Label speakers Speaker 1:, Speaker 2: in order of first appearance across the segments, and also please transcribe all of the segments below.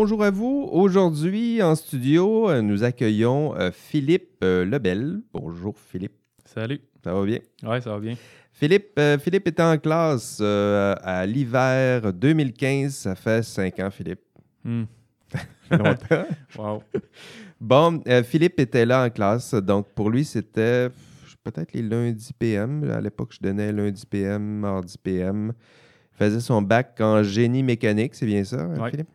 Speaker 1: bonjour à vous. Aujourd'hui, en studio, euh, nous accueillons euh, Philippe euh, Lebel. Bonjour Philippe.
Speaker 2: Salut.
Speaker 1: Ça va bien?
Speaker 2: Ouais, ça va bien.
Speaker 1: Philippe, Philippe était en classe à l'hiver 2015. Ça fait cinq ans, Philippe.
Speaker 2: Hmm.
Speaker 1: Longtemps.
Speaker 2: wow.
Speaker 1: Bon, Philippe était là en classe. Donc, pour lui, c'était peut-être les lundis PM. À l'époque, je donnais lundi PM, mardi PM. Il faisait son bac en génie mécanique, c'est bien ça, hein, Philippe?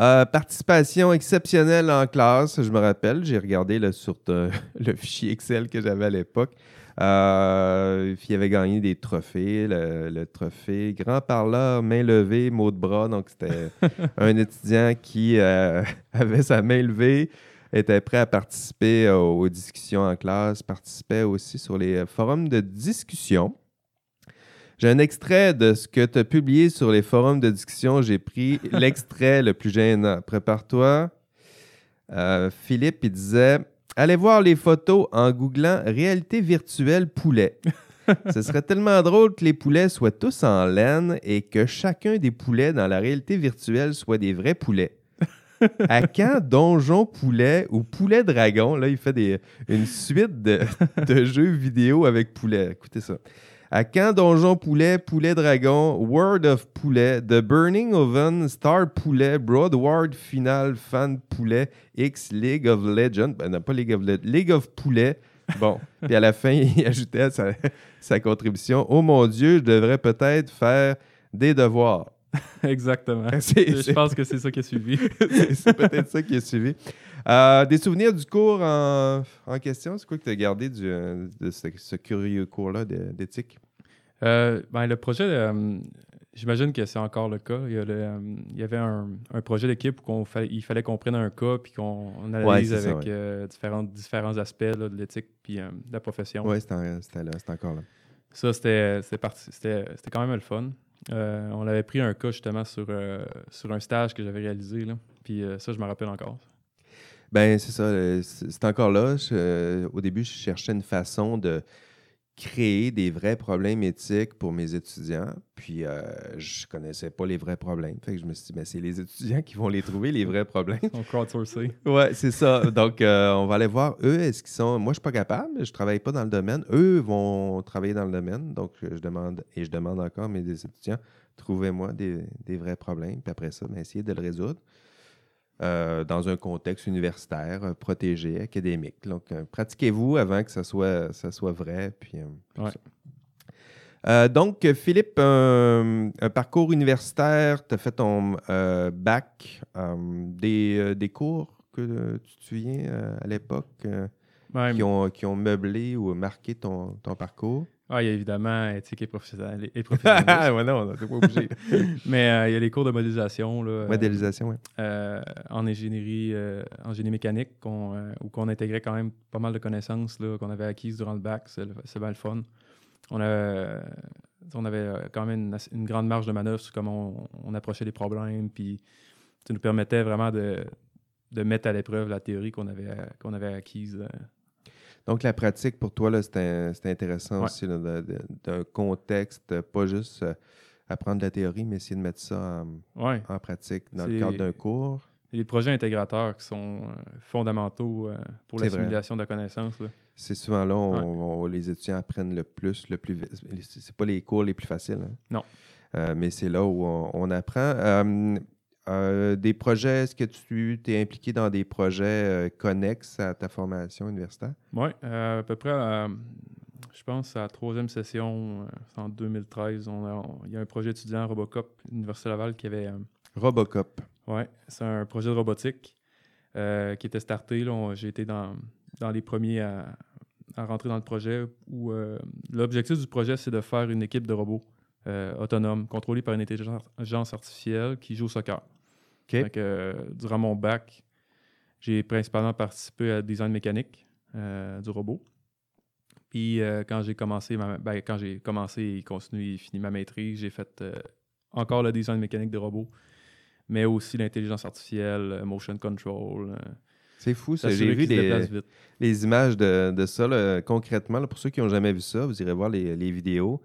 Speaker 1: Euh, participation exceptionnelle en classe, je me rappelle. J'ai regardé là, sur le fichier Excel que j'avais à l'époque. Euh, il avait gagné des trophées. Le, trophée grand parleur, main levée, mot de bras. Donc, c'était un étudiant qui euh, avait sa main levée, était prêt à participer aux discussions en classe, participait aussi sur les forums de discussion. J'ai un extrait de ce que tu as publié sur les forums de discussion. J'ai pris l'extrait le plus gênant. Prépare-toi. Euh, Philippe, il disait Allez voir les photos en googlant réalité virtuelle poulet. Ce serait tellement drôle que les poulets soient tous en laine et que chacun des poulets dans la réalité virtuelle soit des vrais poulets. à quand Donjon Poulet ou Poulet Dragon? Là, il fait des, une suite de, de jeux vidéo avec poulet. Écoutez ça. À quand Donjon Poulet, Poulet Dragon, World of Poulet, The Burning Oven, Star Poulet, Broadward Final, Fan Poulet, X League of Legends, ben non, pas League of Legends, League of Poulet. Bon, puis à la fin, il ajoutait sa, sa contribution. Oh mon Dieu, je devrais peut-être faire des devoirs.
Speaker 2: Exactement. je pense que c'est ça qui a suivi.
Speaker 1: c'est peut-être ça qui a suivi. Euh, des souvenirs du cours en, question, c'est quoi que tu as gardé du, de ce, curieux cours-là d'éthique?
Speaker 2: Euh, ben, le projet, euh, j'imagine que c'est encore le cas. Il y, avait un, projet d'équipe où il fallait qu'on prenne un cas puis qu'on analyse avec différents, différents aspects de l'éthique puis de la profession.
Speaker 1: Oui, c'était encore là.
Speaker 2: Ça, c'était quand même le fun. on avait pris un cas justement sur, sur un stage que j'avais réalisé. Là. Puis ça, je me rappelle encore.
Speaker 1: Ben, c'est ça. Euh, c'est encore là. Euh, au début, je cherchais une façon de créer des vrais problèmes éthiques pour mes étudiants. Puis, euh, je connaissais pas les vrais problèmes. Fait que je me suis dit, ben, c'est les étudiants qui vont les trouver, les vrais problèmes.
Speaker 2: On crowdsourcer.
Speaker 1: Ouais, c'est ça. Donc, on va aller voir, eux, est-ce qu'ils sont. Moi, je suis pas capable, je travaille pas dans le domaine. Eux vont travailler dans le domaine. Donc, je demande, et je demande encore à mes étudiants, trouvez-moi des, vrais problèmes. Puis après ça, ben, essayez de le résoudre. Euh, dans un contexte universitaire, euh, protégé, académique. Donc, euh, pratiquez-vous avant que ça soit, ça soit vrai. Puis, donc, Philippe, un, parcours universitaire, tu as fait ton bac, des, des, cours que tu te souviens à l'époque qui, ont, qui ont meublé ou marqué ton, ton parcours?
Speaker 2: Ah, il y a évidemment éthique et professionnel. Et professionnel.
Speaker 1: ouais, non, on pas obligé.
Speaker 2: Mais euh, il y a les cours de modélisation. Là,
Speaker 1: euh, modélisation, oui.
Speaker 2: Euh, en ingénierie, en génie mécanique, où on intégrait quand même pas mal de connaissances qu'on avait acquises durant le bac. C'est bien le fun. On, a, on avait quand même une, grande marge de manœuvre sur comment on, approchait les problèmes. Puis ça nous permettait vraiment de, de mettre à l'épreuve la théorie qu'on avait, qu'on avait acquise
Speaker 1: donc, la pratique pour toi, c'était intéressant aussi d'un contexte, pas juste euh, apprendre la théorie, mais essayer de mettre ça en, pratique dans le cadre d'un cours.
Speaker 2: Les projets intégrateurs qui sont euh, fondamentaux euh, pour la simulation de la connaissance.
Speaker 1: C'est souvent là où les étudiants apprennent le plus, le plus C'est pas les cours les plus faciles. Hein.
Speaker 2: Non.
Speaker 1: mais c'est là où on, apprend. Euh, des projets, est-ce que tu t'es impliqué dans des projets euh, connexes à ta formation universitaire?
Speaker 2: Oui, euh, à peu près, je pense, à la troisième session, en 2013, il y a un projet étudiant Robocop, Université Laval, qui avait.
Speaker 1: Robocop.
Speaker 2: Oui, c'est un projet de robotique qui était starté. J'ai été dans, dans les premiers à, à, rentrer dans le projet où l'objectif du projet, c'est de faire une équipe de robots. autonomes, contrôlés par une intelligence artificielle qui joue au soccer. Euh, durant mon bac, j'ai principalement participé à design mécanique euh, du robot. Puis euh, quand j'ai commencé, ben, quand j'ai commencé et continué et fini ma maîtrise, j'ai fait encore le design mécanique de robot, mais aussi l'intelligence artificielle, motion control.
Speaker 1: c'est fou, ça. J'ai vu les, images de, ça concrètement. pour ceux qui n'ont jamais vu ça, vous irez voir les, vidéos.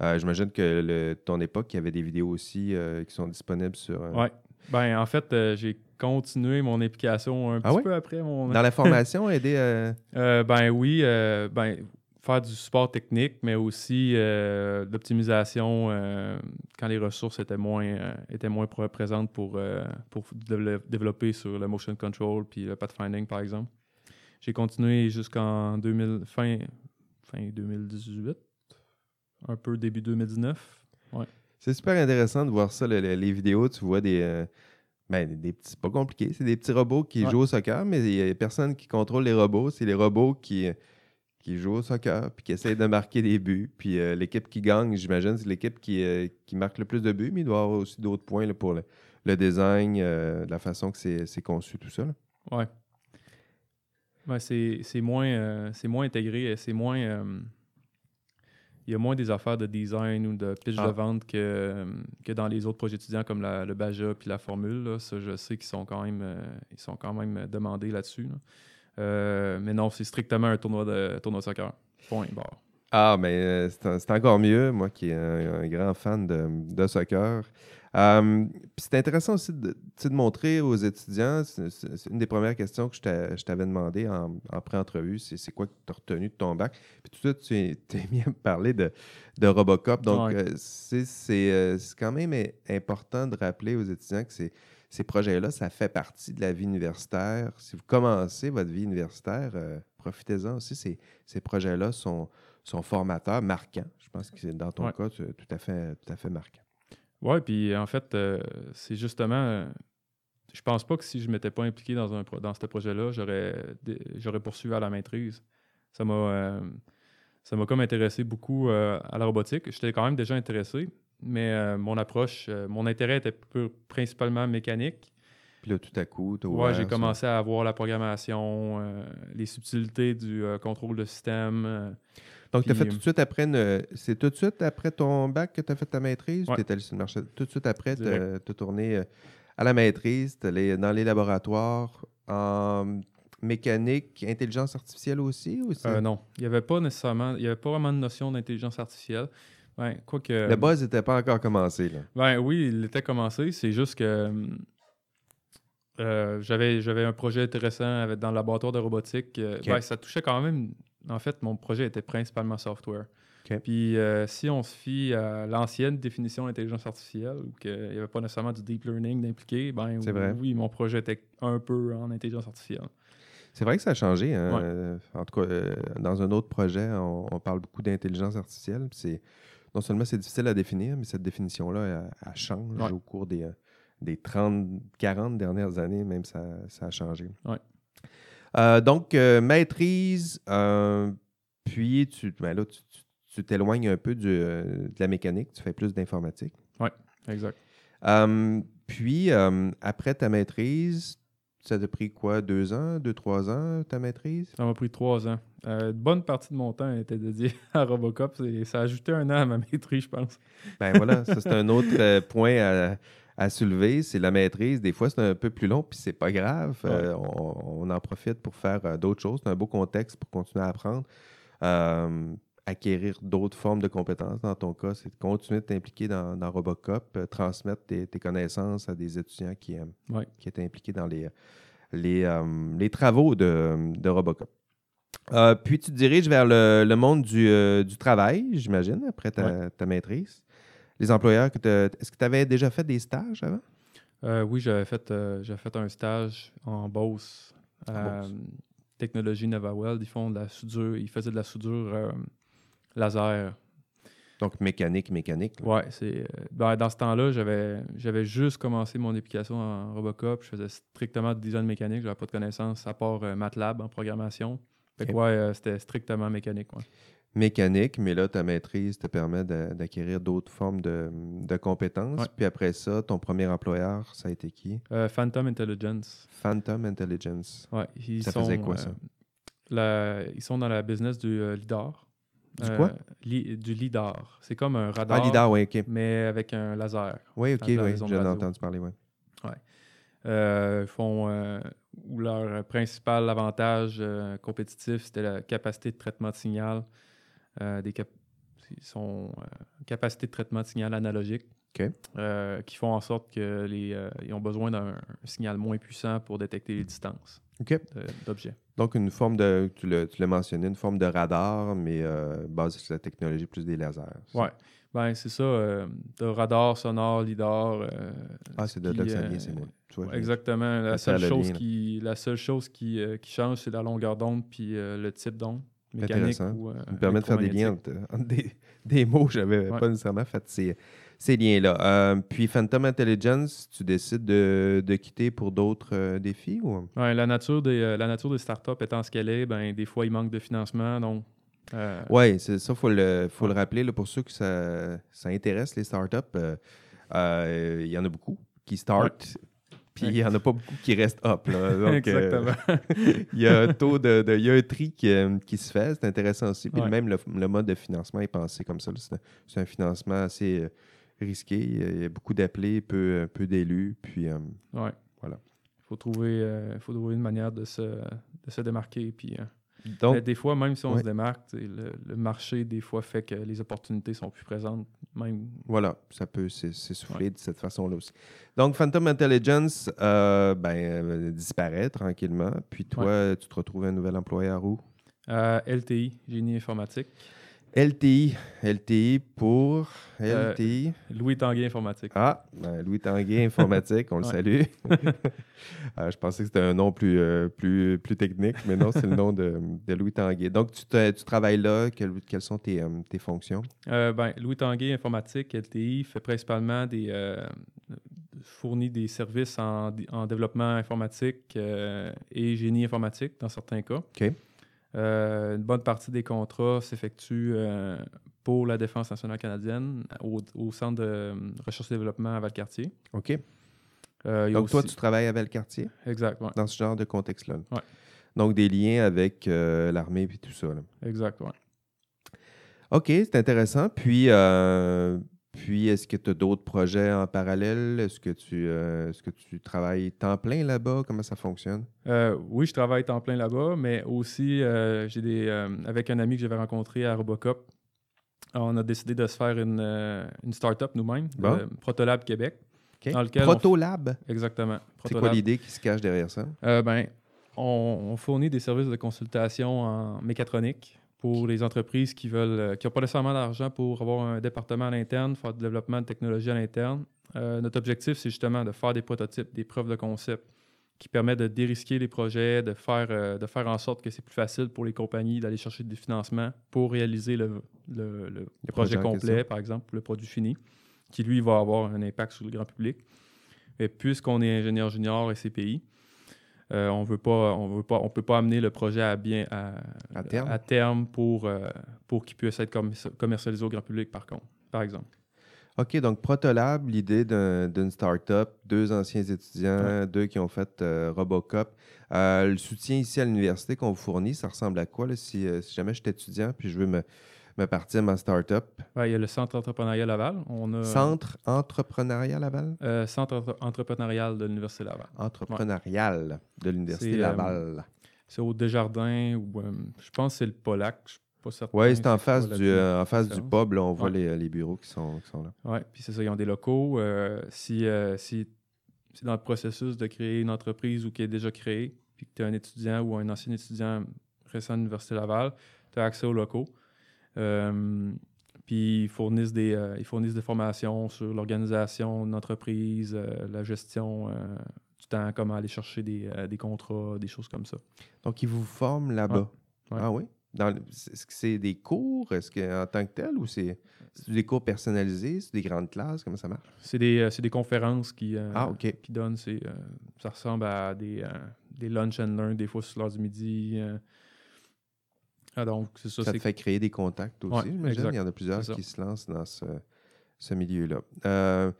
Speaker 1: J'imagine que le, ton époque, il y avait des vidéos aussi qui sont disponibles sur.
Speaker 2: Ouais. Ben, en fait, euh, j'ai continué mon implication un
Speaker 1: Ah
Speaker 2: petit
Speaker 1: ouais?
Speaker 2: peu après mon.
Speaker 1: Dans la formation, aider. euh,
Speaker 2: Euh, ben oui, euh, ben, faire du support technique, mais aussi l'optimisation quand les ressources étaient moins, étaient moins pr- présentes pour, pour dévelop- développer sur le motion control puis le pathfinding, par exemple. J'ai continué jusqu'en 2000, fin, fin 2018, un peu début 2019.
Speaker 1: C'est super intéressant de voir ça, le- le- les vidéos. Tu vois des. euh, ben, des- petits. C'est pas compliqué. C'est des petits robots qui
Speaker 2: Ouais.
Speaker 1: jouent au soccer, mais il y a personne qui contrôle les robots. C'est les robots qui, qui jouent au soccer puis qui essayent de marquer des buts. Puis euh, l'équipe qui gagne, j'imagine, c'est l'équipe qui, euh, qui marque le plus de buts, mais il doit y avoir aussi d'autres points là, pour le, le design, euh, la façon que c'est conçu, tout ça. là.
Speaker 2: Ouais. Ouais, c'est c'est moins, c'est moins intégré, c'est moins. Il y a moins des affaires de design ou de pitch
Speaker 1: Ah.
Speaker 2: de vente que, euh, que dans les autres projets étudiants comme la- le Baja puis la Formule. là. Ça, je sais qu'ils sont quand même, euh, ils sont quand même euh, demandés là-dessus. là. Euh, mais non, c'est strictement un tournoi de, tournoi de soccer. Point barre.
Speaker 1: Ah, mais c'est encore mieux, moi qui est un, un grand fan de, de soccer. Puis c'est intéressant aussi de, montrer aux étudiants, c'est une des premières questions que je t'a- je t'avais demandé en, en pré-entrevue, c'est quoi que tu as retenu de ton bac? Puis tout suite, tu es- t'es mis à me parler de, de Robocop. Donc,
Speaker 2: Ouais.
Speaker 1: euh, c'est euh, c'est quand même important de rappeler aux étudiants que c'est- ces projets-là, ça fait partie de la vie universitaire. Si vous commencez votre vie universitaire, euh, profitez-en aussi. Ces, ces projets-là sont, sont formateurs, marquants. Je pense que c'est dans ton
Speaker 2: Ouais.
Speaker 1: cas, tout à fait, tout à fait marquant.
Speaker 2: Ouais, puis en fait, euh, c'est justement. euh, je pense pas que si je m'étais pas impliqué dans, un, pro- dans ce projet-là, j'aurais, poursuivi à la maîtrise. Ça m'a, euh, ça m'a comme intéressé beaucoup à la robotique. J'étais quand même déjà intéressé, mais mon approche, mon intérêt était principalement mécanique.
Speaker 1: Puis là, tout à coup, tu
Speaker 2: Ouais, j'ai commencé à voir la programmation, les subtilités du contrôle de système. Euh,
Speaker 1: Donc, tu as fait tout de suite après une- C'est tout de suite après ton bac que tu as fait ta maîtrise ou
Speaker 2: Ouais.
Speaker 1: tu es allé sur le marché? Tout de suite après, tu as tourné euh, à la maîtrise, tu allé dans les laboratoires en mécanique, intelligence artificielle aussi? Ou
Speaker 2: euh, non, il n'y avait pas nécessairement, il y avait pas vraiment de notion d'intelligence artificielle. Ben,
Speaker 1: Le buzz n'était pas encore commencé. Là.
Speaker 2: Ben oui, il était commencé. C'est juste que euh, j'avais, un projet intéressant avec, dans le laboratoire de robotique. euh, ben, ça touchait quand même. En fait, mon projet était principalement software. Puis euh, si on se fie à l'ancienne définition d'intelligence artificielle, où qu'il n'y avait pas nécessairement du deep learning d'impliqué, ben
Speaker 1: vrai.
Speaker 2: oui, mon projet était un peu en intelligence artificielle.
Speaker 1: C'est vrai que ça a changé. hein.
Speaker 2: Ouais.
Speaker 1: Euh, En tout cas, euh, dans un autre projet, on, on parle beaucoup d'intelligence artificielle. C'est, non seulement c'est difficile à définir, mais cette définition-là, elle, elle change
Speaker 2: Ouais.
Speaker 1: au cours des, euh, des 30, 40 dernières années, même ça, ça a changé.
Speaker 2: Ouais.
Speaker 1: Euh, donc, euh, maîtrise, euh, puis tu, ben là, tu, tu- tu t'éloignes un peu du, de la mécanique, tu fais plus d'informatique.
Speaker 2: Exact.
Speaker 1: Euh, puis, après ta maîtrise, ça t'a pris quoi, deux ans, deux, trois ans, ta maîtrise?
Speaker 2: Ça m'a pris trois ans. Une bonne partie de mon temps était dédié à Robocop. et ça a ajouté un an à ma maîtrise, je pense.
Speaker 1: Ben voilà, ça c'est un autre point à, à soulever, c'est la maîtrise. Des fois, c'est un peu plus long, puis c'est pas grave. Euh, on, on en profite pour faire euh, d'autres choses. C'est un beau contexte pour continuer à apprendre. Euh, acquérir d'autres formes de compétences. Dans ton cas, c'est de continuer de t'impliquer dans, dans Robocop, transmettre tes, tes connaissances à des étudiants qui,
Speaker 2: Ouais.
Speaker 1: qui étaient impliqués dans les, les, les travaux de, de Robocop. Puis tu te diriges vers le, le monde du, du travail, j'imagine, après ta, ta maîtrise. Les employeurs, que est-ce que tu avais déjà fait des stages avant?
Speaker 2: Euh, oui, j'avais fait, euh, fait un stage en Beauce. À
Speaker 1: Beauce.
Speaker 2: Technologie Novaweld. Ils font de la soudure. Ils faisaient de la soudure euh, laser.
Speaker 1: Donc mécanique, mécanique.
Speaker 2: Ouais, c'est. euh, ben, dans ce temps-là, j'avais, juste commencé mon application en Robocop. Je faisais strictement du design mécanique. J'avais pas de connaissances à part euh, MATLAB en programmation. Fait ouais, euh, c'était strictement mécanique. ouais.
Speaker 1: Mécanique, mais là, ta maîtrise te permet d'acquérir d'autres formes de, de compétences.
Speaker 2: Ouais.
Speaker 1: Puis après ça, ton premier employeur, ça a été qui?
Speaker 2: Euh, Phantom Intelligence.
Speaker 1: Phantom Intelligence.
Speaker 2: Ouais, ils
Speaker 1: Ça
Speaker 2: sont,
Speaker 1: faisait quoi,
Speaker 2: euh,
Speaker 1: ça?
Speaker 2: la- ils sont dans la business du euh, LIDAR.
Speaker 1: Du quoi?
Speaker 2: li- du LIDAR. C'est comme un radar,
Speaker 1: Ah, LIDAR, oui, OK.
Speaker 2: mais avec un laser.
Speaker 1: Oui, OK, oui, j'en ai entendu parler, oui.
Speaker 2: Euh, ils font, euh, où leur principal avantage euh, compétitif, c'était la capacité de traitement de signal. Euh, des cap- sont euh, capacité de traitement de signal analogique. Euh, qui font en sorte que les, euh, ils ont besoin d'un signal moins puissant pour détecter les distances d'objets.
Speaker 1: Donc, une forme de, tu l'as mentionné, une forme de radar, mais euh, basée sur la technologie plus des lasers.
Speaker 2: Ouais. Ben, c'est ça. de radar, sonore, lidar.
Speaker 1: Ah, c'est de là que ça vient, c'est moi.
Speaker 2: Exactement. La seule, chose qui, la seule chose qui, qui change, c'est la longueur d'onde puis le type d'onde mécanique ou euh,
Speaker 1: Ça me permet de faire des liens entre, entre des, des mots que j'avais
Speaker 2: Ouais.
Speaker 1: pas nécessairement fait ces, ces liens-là. Euh, puis Phantom Intelligence, tu décides de, de quitter pour d'autres euh, défis ou?
Speaker 2: Ouais, la, nature des, euh, la nature des startups étant ce qu'elle est, ben, des fois, il manque de financement. Donc,
Speaker 1: Oui, c'est ça, il faut le, faut
Speaker 2: Ouais.
Speaker 1: le rappeler là, pour ceux que ça, ça intéresse, les startups. Il y en a beaucoup qui startent, puis il n'y en a pas beaucoup qui restent up. là. Donc, euh,
Speaker 2: Exactement.
Speaker 1: il y a un taux de, de- il y a un tri qui, euh, qui se fait, c'est intéressant aussi. Puis
Speaker 2: Ouais.
Speaker 1: même le, le mode de financement est pensé comme ça. C'est un, financement assez euh, risqué. Il y a beaucoup d'appelés, peu, peu d'élus. Puis euh,
Speaker 2: ouais.
Speaker 1: Voilà.
Speaker 2: Il faut trouver, euh, faut trouver une manière de se, de se démarquer. Puis, euh,
Speaker 1: donc,
Speaker 2: mais des fois, même si on
Speaker 1: ouais.
Speaker 2: se démarque, le, le marché, des fois, fait que les opportunités sont plus présentes. Même,
Speaker 1: Voilà, ça peut s'ess- s'essouffler de cette façon-là aussi. Donc, Phantom Intelligence euh, ben, euh, disparaît tranquillement. Puis toi, tu te retrouves un nouvel employeur où?
Speaker 2: euh, LTI, génie informatique.
Speaker 1: LTI. LTI pour
Speaker 2: Euh,
Speaker 1: LTI.
Speaker 2: Louis Tanguay Informatique.
Speaker 1: Ah, ben, Louis Tanguay Informatique, on le salue. Euh, je pensais que c'était un nom plus, euh, plus, plus technique, mais non, c'est le nom de, de Louis Tanguay. Donc, tu, te- tu travailles là. Quelles, quelles sont tes, tes fonctions?
Speaker 2: Ben, Louis Tanguay Informatique, LTI, fait principalement des. fournit des services en, en développement informatique et génie informatique dans certains cas.
Speaker 1: OK.
Speaker 2: Euh, une bonne partie des contrats s'effectue euh, pour la Défense nationale canadienne au, au Centre de euh, recherche et développement à Valcartier.
Speaker 1: OK.
Speaker 2: Euh,
Speaker 1: Donc, toi, tu travailles à Valcartier?
Speaker 2: Exact, ouais.
Speaker 1: dans ce genre de contexte-là.
Speaker 2: Ouais.
Speaker 1: Donc, des liens avec euh, l'armée et tout ça. là.
Speaker 2: Exact, ouais.
Speaker 1: OK, c'est intéressant. Puis, euh, puis est-ce que tu as d'autres projets en parallèle? Est-ce que, tu, euh, est-ce que tu travailles temps plein là-bas? Comment ça fonctionne?
Speaker 2: Euh, oui, je travaille temps plein là-bas, mais aussi euh, j'ai des avec un ami que j'avais rencontré à Robocop, on a décidé de se faire une, une start-up nous-mêmes,
Speaker 1: Bon.
Speaker 2: Protolab Québec.
Speaker 1: OK.
Speaker 2: Dans lequel on f-
Speaker 1: Protolab,
Speaker 2: Exactement.
Speaker 1: c'est quoi l'idée qui se cache derrière ça?
Speaker 2: Ben, on, on fournit des services de consultation en mécatronique pour les entreprises qui veulent, euh, qui n'ont pas nécessairement d'argent pour avoir un département à l'interne, faire du développement de technologie à l'interne. Euh, notre objectif, c'est justement de faire des prototypes, des preuves de concept qui permettent de dérisquer les projets, de faire, euh, de faire en sorte que c'est plus facile pour les compagnies d'aller chercher des financements pour réaliser le, le- le
Speaker 1: projet
Speaker 2: complet, par exemple, le produit fini, qui lui va avoir un impact sur le grand public. Et puisqu'on est ingénieur junior et CPI, euh, on veut pas, on veut pas, on peut pas amener le projet à bien à,
Speaker 1: À terme?
Speaker 2: à terme pour, euh, pour qu'il puisse être commer- commercialisé au grand public, par contre, par exemple.
Speaker 1: OK, donc Protolab, l'idée d'un- d'une start-up, deux anciens étudiants, deux qui ont fait euh, Robocop. Euh, le soutien ici à l'université qu'on vous fournit, ça ressemble à quoi là, si, si jamais je suis étudiant puis je veux me, me partir ma start-up?
Speaker 2: Ouais, il y a le Centre entrepreneurial Laval. On a,
Speaker 1: Centre entrepreneurial Laval?
Speaker 2: euh, Centre entre- entrepreneurial de l'Université Laval.
Speaker 1: Entrepreneurial de l'Université
Speaker 2: euh,
Speaker 1: Laval.
Speaker 2: C'est au Desjardins ou euh, je pense que c'est le Polac. Je suis pas certain.
Speaker 1: Oui, c'est en face, du, en face du pub. là, on voit
Speaker 2: Ouais.
Speaker 1: les, les bureaux qui sont, qui sont là.
Speaker 2: Oui, puis c'est ça, ils ont des locaux. Si si c'est dans le processus de créer une entreprise ou qui est déjà créée, puis que tu es un étudiant ou un ancien étudiant récent de l'Université Laval, tu as accès aux locaux. Euh, puis ils fournissent, des, euh, ils fournissent des formations sur l'organisation d'une entreprise, euh, la gestion euh, du temps, comment aller chercher des, des contrats, des choses comme ça.
Speaker 1: Donc, ils vous forment là-bas?
Speaker 2: Ouais.
Speaker 1: Ah oui? Est-ce que c'est des cours? Est-ce que, en tant que tel ou c'est des cours personnalisés? C'est des grandes classes? Comment ça marche?
Speaker 2: C'est des, c'est des conférences qui,
Speaker 1: Ah, OK.
Speaker 2: qui donnent. c'est, ça ressemble à des, des lunch and learn, des fois sur l'heure du midi. Euh. Ah, donc, c'est ça.
Speaker 1: Te fait créer des contacts aussi,
Speaker 2: Ouais,
Speaker 1: j'imagine. Il y en a plusieurs qui se lancent dans ce, ce milieu-là. Euh,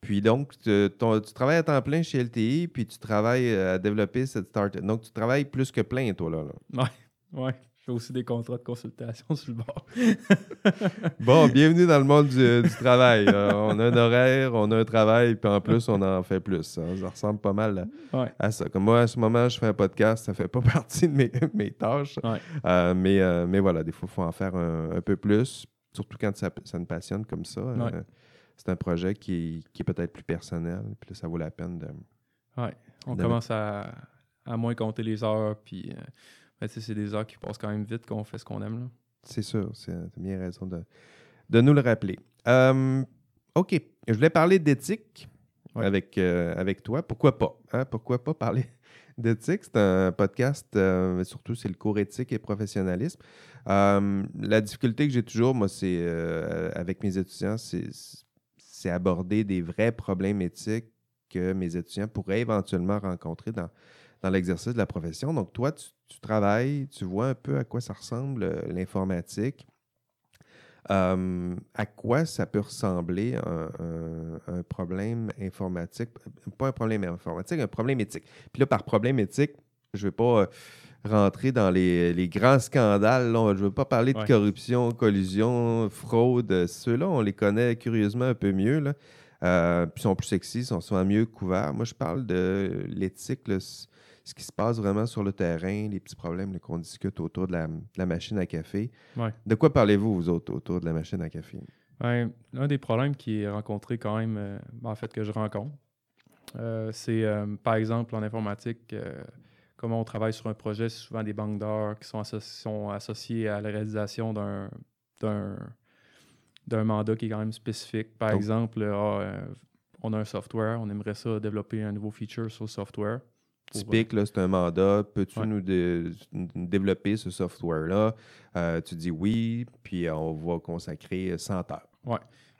Speaker 1: puis donc, tu, ton- tu travailles à temps plein chez LTI, puis tu travailles à développer cette start Donc, tu travailles plus que plein, toi, là. là.
Speaker 2: Ouais, je fais aussi des contrats de consultation sur le bord.
Speaker 1: Bon, bienvenue dans le monde du, du travail. Euh, on a un horaire, on a un travail, puis en plus, on en fait plus. Ça, ça ressemble pas mal à,
Speaker 2: Ouais.
Speaker 1: à ça. Comme moi, à ce moment, je fais un podcast, ça fait pas partie de mes, mes tâches.
Speaker 2: Ouais.
Speaker 1: Euh, mais, euh, mais voilà, des fois, il faut en faire un, un peu plus, surtout quand ça, ça me passionne comme ça. Euh, c'est un projet qui, qui est peut-être plus personnel. Puis là, ça vaut la peine de.
Speaker 2: Ouais. On
Speaker 1: de-
Speaker 2: commence à, à moins compter les heures, puis tu sais, c'est des heures qui passent quand même vite qu'on fait ce qu'on aime. Là.
Speaker 1: C'est sûr, c'est bien raison de, de nous le rappeler. Euh, OK. Je voulais parler d'éthique
Speaker 2: Ouais.
Speaker 1: avec, euh, avec toi. Pourquoi pas? hein? Pourquoi pas parler d'éthique? C'est un podcast, euh, surtout c'est le cours éthique et professionnalisme. Euh, la difficulté que j'ai toujours, moi, c'est euh, avec mes étudiants, c'est c'est aborder des vrais problèmes éthiques que mes étudiants pourraient éventuellement rencontrer dans, dans l'exercice de la profession. Donc, toi, tu, tu travailles, tu vois un peu à quoi ça ressemble euh, l'informatique. Euh, à quoi ça peut ressembler un, un- un problème informatique, pas un problème informatique, un problème éthique. Puis là, par problème éthique, je ne vais pas euh, rentrer dans les, les grands scandales. là. Je ne veux pas parler de
Speaker 2: Ouais.
Speaker 1: corruption, collusion, fraude. Euh, Ceux-là, on les connaît curieusement un peu mieux. Là. Euh, puis ils sont plus sexy, ils sont souvent mieux couverts. Moi, je parle de l'éthique, ce qui se passe vraiment sur le terrain, les petits problèmes qu'on discute autour de la, de la machine à café.
Speaker 2: Ouais.
Speaker 1: De quoi parlez-vous, vous autres, autour de la machine à café?
Speaker 2: Ben, un des problèmes qui est rencontré quand même, euh, en fait, que je rencontre, euh, c'est euh, par exemple en informatique, comment on travaille sur un projet, c'est souvent des banques d'heures qui sont, associ- sont associées à la réalisation d'un, mandat qui est quand même spécifique. Par
Speaker 1: Oh.
Speaker 2: exemple, ah, on a un software, on aimerait ça développer un nouveau feature sur le software.
Speaker 1: Typique, c'est un mandat. Peux-tu
Speaker 2: Ouais.
Speaker 1: nous, dé- nous développer ce software-là? Euh, tu dis oui, puis euh, on va consacrer 100 heures.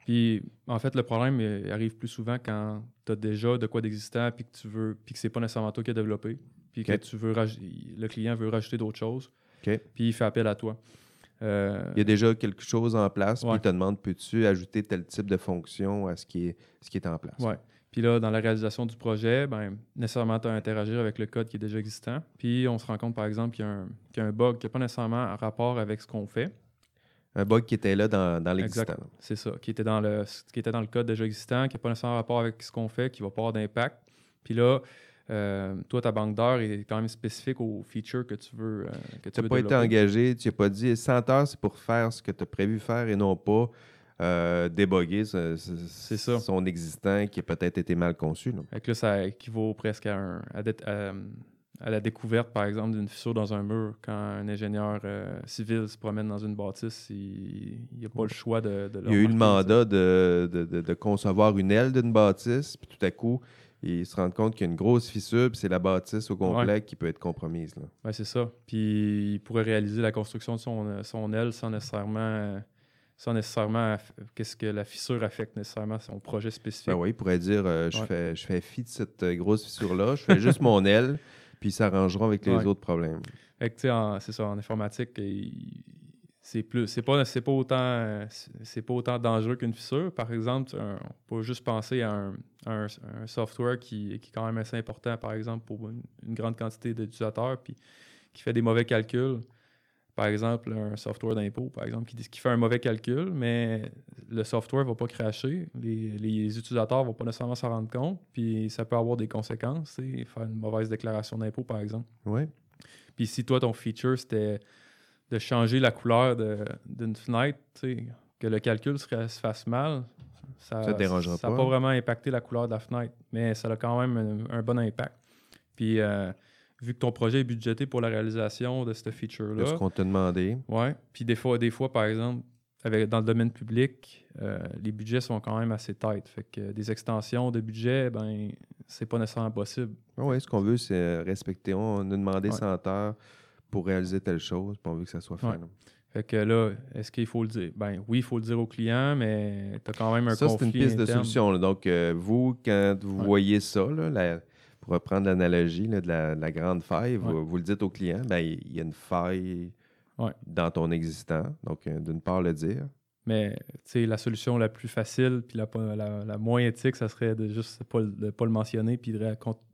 Speaker 2: Puis, en fait, le problème il arrive plus souvent quand tu as déjà de quoi d'existant, puis que tu veux, puis que c'est pas nécessairement toi qui as développé, puis que tu veux le client veut rajouter d'autres choses, puis il fait appel à toi. Euh,
Speaker 1: Il y a déjà quelque chose en place, puis il te demande peux-tu ajouter tel type de fonction à ce qui est, ce qui est en place?
Speaker 2: ouais. Puis là, dans la réalisation du projet, ben, nécessairement, tu as à interagir avec le code qui est déjà existant. Puis on se rend compte, par exemple, qu'il y a un, qu'il y a un bug qui n'a pas nécessairement un rapport avec ce qu'on fait.
Speaker 1: Un bug qui était là dans, dans l'existant.
Speaker 2: C'est ça, qui était, dans le, qui était dans le code déjà existant, qui n'a pas nécessairement rapport avec ce qu'on fait, qui va pas avoir d'impact. Puis là, euh, toi, ta banque d'heures est quand même spécifique aux features que tu veux, euh, que tu
Speaker 1: n'as pas été engagé, tu n'as pas dit 100 heures, c'est pour faire ce que tu as prévu faire et non pas euh, déboguer ce- ce-
Speaker 2: C'est ça.
Speaker 1: son existant qui a peut-être été mal conçu. là.
Speaker 2: Fait que là, ça équivaut presque à, un- à dé- à- à la découverte, par exemple, d'une fissure dans un mur. Quand un ingénieur euh, civil se promène dans une bâtisse, il n'a pas le choix de, de
Speaker 1: Il y a eu le mandat de, de- de- de concevoir une aile d'une bâtisse, puis tout à coup, ils se rendent compte qu'il y a une grosse fissure, puis c'est la bâtisse au complet qui peut être compromise.
Speaker 2: Ouais, c'est ça. Puis il pourrait réaliser la construction de son, son aile sans nécessairement, euh, sans nécessairement qu'est-ce que la fissure affecte nécessairement son projet spécifique.
Speaker 1: Ben oui, il pourrait dire euh, je,
Speaker 2: Ouais.
Speaker 1: fais, je fais fi de cette euh, grosse fissure-là, je fais juste mon aile, puis ils s'arrangeront avec les
Speaker 2: Ouais.
Speaker 1: autres problèmes.
Speaker 2: C'est ça, en informatique, c'est plus, c'est pas, pas autant, c'est pas autant dangereux qu'une fissure. Par exemple, un- on peut juste penser à un, un- un software qui, qui est quand même assez important, par exemple, pour une, une grande quantité d'utilisateurs, puis qui fait des mauvais calculs. Par exemple, un software d'impôt, par exemple, qui, fait un mauvais calcul, mais le software va pas cracher. Les, les utilisateurs vont pas nécessairement s'en rendre compte, puis ça peut avoir des conséquences. Faire une mauvaise déclaration d'impôt, par exemple.
Speaker 1: Oui.
Speaker 2: Puis si toi, ton feature, c'était de changer la couleur d'une fenêtre, que le calcul serait- se fasse mal, ça
Speaker 1: dérangera
Speaker 2: ça n'a
Speaker 1: pas.
Speaker 2: pas vraiment impacté la couleur de la fenêtre, mais ça a quand même un, un bon impact. Puis euh, vu que ton projet est budgété pour la réalisation de cette
Speaker 1: De ce
Speaker 2: feature-là,
Speaker 1: qu'on t'a demandé.
Speaker 2: ouais. Puis des fois, des fois, par exemple, avec, dans le domaine public, euh, les budgets sont quand même assez tight. Fait que des extensions de budget, ben, c'est pas nécessairement possible.
Speaker 1: Oui, ce qu'on veut, c'est respecter. On a demandé
Speaker 2: Ouais.
Speaker 1: 100 heures pour réaliser telle chose, puis on veut que ça soit fait.
Speaker 2: Ouais. Fait que là, est-ce qu'il faut le dire? Ben oui, il faut le dire au client, mais tu as quand même un
Speaker 1: Ça, c'est
Speaker 2: conflit
Speaker 1: une piste de solution. là. Donc, euh, vous, quand vous
Speaker 2: Ouais.
Speaker 1: voyez ça, là, la- reprendre l'analogie de, la, de la grande faille, vous,
Speaker 2: Ouais.
Speaker 1: vous le dites au client, ben, il y a une faille
Speaker 2: Ouais.
Speaker 1: dans ton existant. Donc, euh, d'une part, le dire.
Speaker 2: Mais la solution la plus facile puis la, la, la moins éthique, ça serait de juste pas, de pas le mentionner puis de,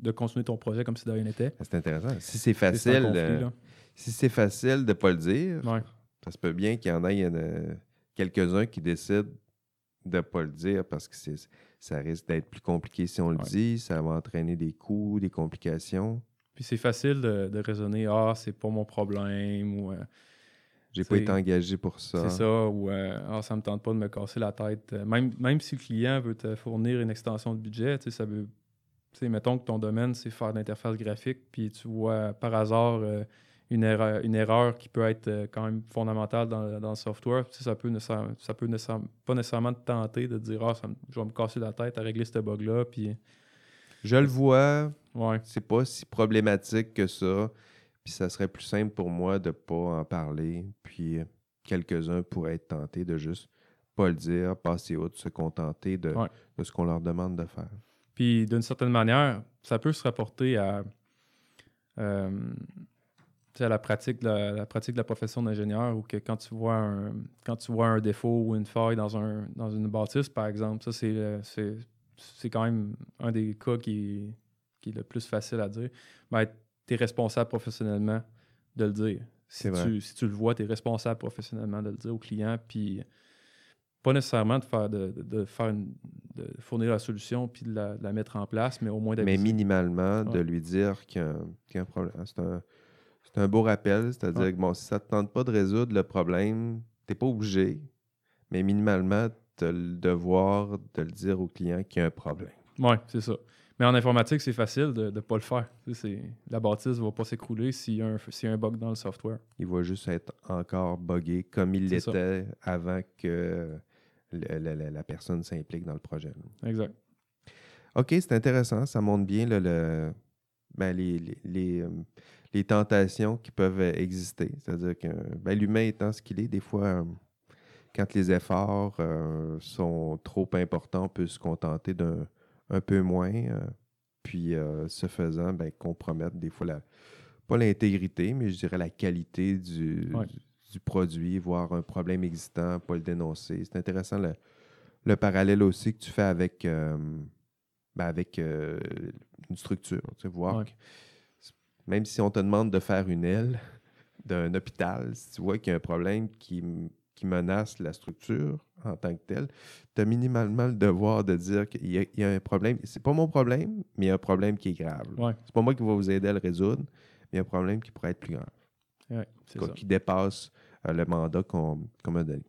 Speaker 2: de continuer ton projet comme si de rien n'était.
Speaker 1: C'est intéressant. Si c'est facile,
Speaker 2: conflit,
Speaker 1: euh,
Speaker 2: là.
Speaker 1: si c'est facile de ne pas le dire,
Speaker 2: Ouais.
Speaker 1: ça se peut bien qu'il y en ait euh, quelques-uns qui décident de ne pas le dire parce que c'est, ça risque d'être plus compliqué si on le
Speaker 2: Ouais.
Speaker 1: dit. Ça va entraîner des coûts, des complications.
Speaker 2: Puis c'est facile de, de raisonner Ah, c'est pas mon problème ou euh,
Speaker 1: J'ai pas été engagé pour ça.
Speaker 2: C'est ça, ou euh, ah, ça me tente pas de me casser la tête. Euh, même, même si le client veut te fournir une extension de budget, ça veut. mettons que ton domaine, c'est faire d'interface graphique, puis tu vois par hasard euh, une, erreur, une erreur qui peut être quand même fondamentale dans, dans le software. Ça peut, ça peut pas nécessairement te tenter de dire Ah, je vais me casser la tête à régler ce bug-là. Puis...
Speaker 1: Je le vois.
Speaker 2: Ouais.
Speaker 1: C'est pas si problématique que ça. Puis ça serait plus simple pour moi de ne pas en parler. Puis quelques-uns pourraient être tentés de juste pas le dire, passer outre, se contenter de, ce qu'on leur demande de faire.
Speaker 2: Puis d'une certaine manière, ça peut se rapporter à, euh, la, pratique de la, pratique de la profession d'ingénieur ou que quand tu vois un, quand tu vois un défaut ou une faille dans, un, dans une bâtisse, par exemple, ça c'est, c'est, quand même un des cas qui, qui est le plus facile à dire. Ben, tu es responsable professionnellement de le dire. Si tu, si tu, le vois, tu es responsable professionnellement de le dire au client, puis pas nécessairement de faire de, faire de fournir la solution puis de la, mettre en place, mais au moins
Speaker 1: Mais minimalement, de lui dire qu'il y, a un problème. C'est un, un, beau rappel, c'est-à-dire que bon, si ça ne te tente pas de résoudre le problème, tu n'es pas obligé, mais minimalement, tu as le devoir de le dire au client qu'il y a un problème.
Speaker 2: Oui, c'est ça. Mais en informatique, c'est facile de ne pas le faire. La bâtisse ne va pas s'écrouler s'il y, a un bug dans le software.
Speaker 1: Il va juste être encore buggé comme il l'était avant que la, personne s'implique dans le projet.
Speaker 2: Exact.
Speaker 1: OK, c'est intéressant. Ça montre bien le, ben, les, euh, les, tentations qui peuvent exister. C'est-à-dire que ben, l'humain étant ce qu'il est, des fois, euh, quand les efforts euh, sont trop importants, on peut se contenter d'un un peu moins. Euh, puis, euh, ce faisant, ben, compromettre des fois la, pas l'intégrité, mais je dirais la qualité du, du, produit, voir un problème existant, pas le dénoncer. C'est intéressant le, parallèle aussi que tu fais avec, euh, ben, avec une structure. Tu sais, voir même si on te demande de faire une aile d'un hôpital, si tu vois qu'il y a un problème qui qui menace la structure en tant que telle, tu as minimalement le devoir de dire qu'il y, a un problème. C'est pas mon problème, mais il y a un problème qui est grave. C'est pas moi qui va vous aider à le résoudre, mais il y a un problème qui pourrait être plus grave. Qui dépasse euh, le mandat qu'on m'a donné.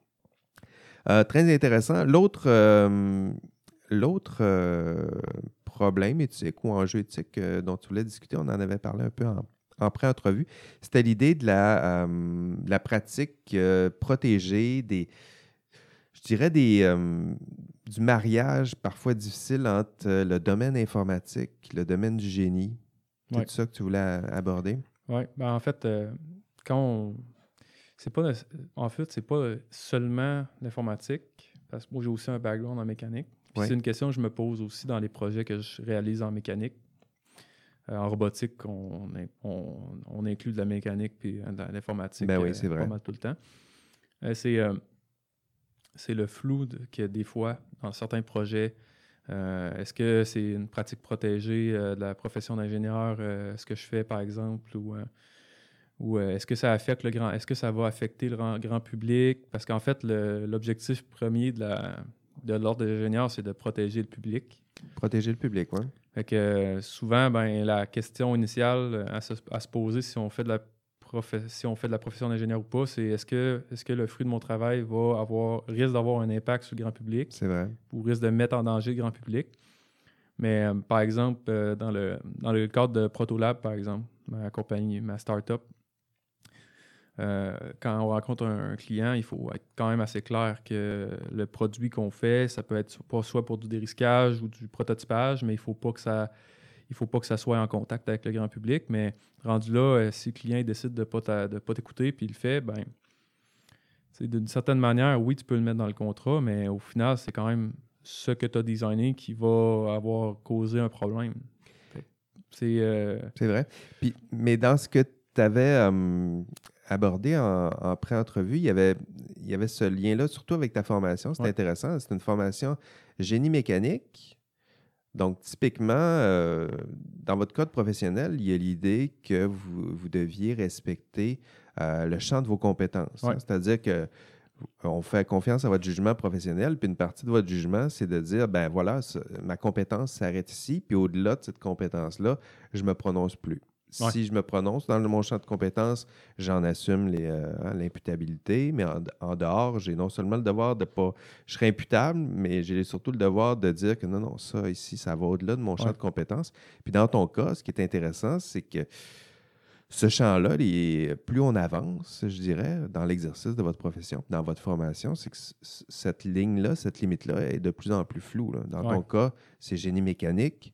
Speaker 1: Euh, très intéressant. L'autre euh, l'autre problème éthique ou enjeu éthique dont tu voulais discuter, on en avait parlé un peu en, en pré-entrevue, c'était l'idée de la, euh, la pratique euh, protégée des, je dirais, des, euh, du mariage parfois difficile entre le domaine informatique, le domaine du génie. C'est ça que tu voulais aborder?
Speaker 2: Oui, ben, en fait, quand on... C'est pas, en fait, c'est pas seulement l'informatique, parce que moi, j'ai aussi un background en mécanique. C'est une question que je me pose aussi dans les projets que je réalise en mécanique. Euh, en robotique, on, on, inclut de la mécanique puis euh, de l'informatique
Speaker 1: ben oui, c'est vrai.
Speaker 2: pas mal tout le temps. Euh, c'est, c'est le flou a des fois dans certains projets. est-ce que c'est une pratique protégée de la profession d'ingénieur, ce que je fais par exemple, ou, ou est-ce que ça affecte le grand, est-ce que ça va affecter le grand, public? Parce qu'en fait, l'objectif premier de, la, de l'ordre des ingénieurs, c'est de protéger le public.
Speaker 1: Protéger le public, oui.
Speaker 2: Fait que euh, souvent, ben, la question initiale euh, à se, poser si on fait de la on fait de la profession d'ingénieur ou pas, c'est est-ce que, est que le fruit de mon travail va avoir risque d'avoir un impact sur le grand public
Speaker 1: C'est vrai.
Speaker 2: ou risque de mettre en danger le grand public? Mais euh, par exemple, dans, le, dans le cadre de Protolab, par exemple, ma compagnie, ma start-up, euh, quand on rencontre un, client, il faut être quand même assez clair que le produit qu'on fait, ça peut être soit pour du dérisquage ou du prototypage, mais il faut pas que ça il faut pas que ça soit en contact avec le grand public. Mais rendu là, euh, si le client décide de ne pas t'écouter puis il le fait, ben d'une certaine manière, oui, tu peux le mettre dans le contrat, mais au final, c'est quand même ce que tu as designé qui va avoir causé un problème. C'est
Speaker 1: euh, vrai. Puis, mais dans ce que tu avais abordé en, pré-entrevue, il y avait, il y avait ce lien-là, surtout avec ta formation. C'est intéressant. C'est une formation génie mécanique. Donc, typiquement, euh, dans votre code professionnel, il y a l'idée que vous, deviez respecter euh, le champ de vos compétences. Hein. C'est-à-dire que on fait confiance à votre jugement professionnel, puis une partie de votre jugement, c'est de dire, ben voilà, ma compétence s'arrête ici, puis au-delà de cette compétence-là, je ne me prononce plus Si je me prononce dans mon champ de compétences, j'en assume euh, hein, l'imputabilité, mais en, dehors, j'ai non seulement le devoir de pas. Je serai imputable, mais j'ai surtout le devoir de dire que non, non, ça ici, ça va au-delà de mon champ de compétences. Puis dans ton cas, ce qui est intéressant, c'est que ce champ-là, plus on avance, je dirais, dans l'exercice de votre profession, dans votre formation, c'est que cette ligne-là, cette limite-là est de plus en plus floue. Dans ton cas, c'est génie mécanique,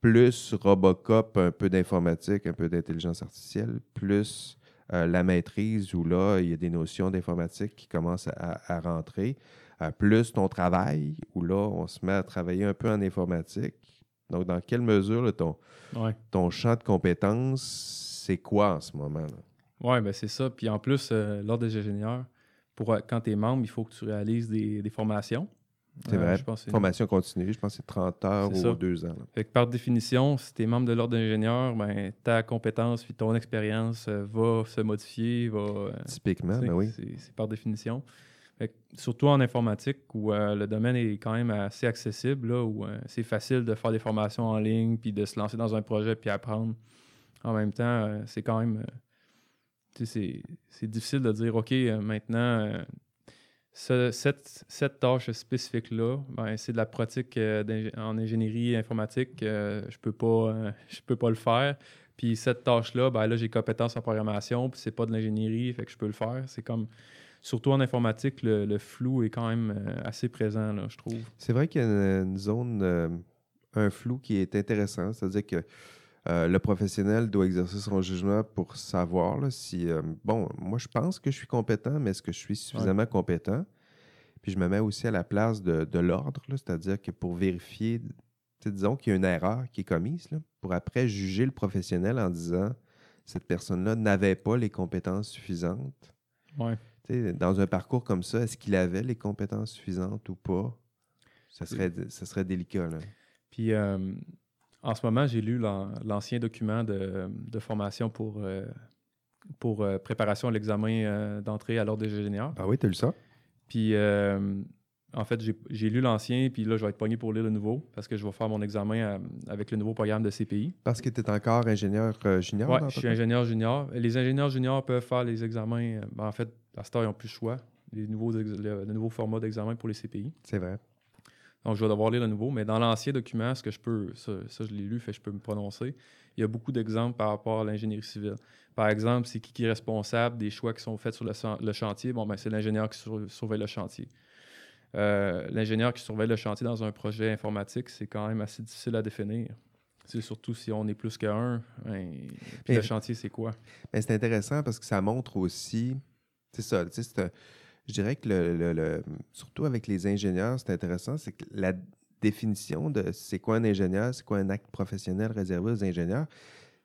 Speaker 1: plus Robocop, un peu d'informatique, un peu d'intelligence artificielle, plus euh, la maîtrise où là, il y a des notions d'informatique qui commencent à, rentrer, euh, plus ton travail où là, on se met à travailler un peu en informatique. Donc, dans quelle mesure ton, ton champ de compétences c'est quoi en ce moment?
Speaker 2: Oui, ben c'est ça. Puis en plus, euh, l'ordre des ingénieurs, pour, euh, quand tu es membre, il faut que tu réalises des, formations.
Speaker 1: C'est euh, vrai. Formation continue, je pense que c'est 30 heures ou 2 ans.
Speaker 2: Fait que par définition, si tu es membre de l'ordre d'ingénieur, ben, ta compétence puis ton expérience va se modifier. Va,
Speaker 1: Typiquement, ben oui.
Speaker 2: C'est par définition. surtout en informatique, où le domaine est quand même assez accessible, là, où c'est facile de faire des formations en ligne, puis de se lancer dans un projet, puis apprendre en même temps, euh, c'est quand même. Euh, c'est difficile de dire, OK, euh, cette, cette, tâche spécifique-là, ben, c'est de la pratique en ingénierie informatique. je peux pas je peux pas le faire. Puis cette tâche-là, ben, là, j'ai compétence en programmation, puis c'est pas de l'ingénierie, fait que je peux le faire. C'est comme. Surtout en informatique, le, flou est quand même assez présent, là, je trouve.
Speaker 1: C'est vrai qu'il y a une, zone, un flou qui est intéressant. C'est-à-dire que euh, le professionnel doit exercer son jugement pour savoir si, euh, bon, moi je pense que je suis compétent, mais est-ce que je suis suffisamment compétent? Puis je me mets aussi à la place de, l'ordre, c'est-à-dire que pour vérifier, disons qu'il y a une erreur qui est commise, pour après juger le professionnel en disant cette personne-là n'avait pas les compétences suffisantes. Dans un parcours comme ça, est-ce qu'il avait les compétences suffisantes ou pas? Ça serait, ça serait délicat. Là.
Speaker 2: Puis, euh, en ce moment, j'ai lu l'ancien document de, formation pour, euh, pour euh, préparation à l'examen euh, d'entrée à l'ordre des ingénieurs.
Speaker 1: Ah oui, tu as lu ça?
Speaker 2: Puis, en fait, j'ai lu l'ancien, puis là, je vais être pogné pour lire le nouveau parce que je vais faire mon examen avec le nouveau programme de CPI.
Speaker 1: Parce que tu es encore ingénieur junior?
Speaker 2: Oui, je suis ingénieur junior. Les ingénieurs juniors peuvent faire les examens. Ben, en fait, à ce temps, ils n'ont plus le choix. Les nouveaux le, le nouveau format d'examen pour les CPI.
Speaker 1: C'est vrai.
Speaker 2: Donc, je vais devoir lire le nouveau. Mais dans l'ancien document, ce que je peux, ça, je l'ai lu, fait je peux me prononcer. Il y a beaucoup d'exemples par rapport à l'ingénierie civile. Par exemple, c'est qui, qui est responsable des choix qui sont faits sur le, chantier? Bon, ben, c'est l'ingénieur qui surveille le chantier. Euh, l'ingénieur qui surveille le chantier dans un projet informatique, c'est quand même assez difficile à définir. C'est surtout si on est plus qu'un. Ben, le chantier, c'est quoi?
Speaker 1: Ben, c'est intéressant parce que ça montre aussi. C'est ça, c'est je dirais que le, surtout avec les ingénieurs, c'est intéressant, c'est que la définition de c'est quoi un ingénieur, c'est quoi un acte professionnel réservé aux ingénieurs,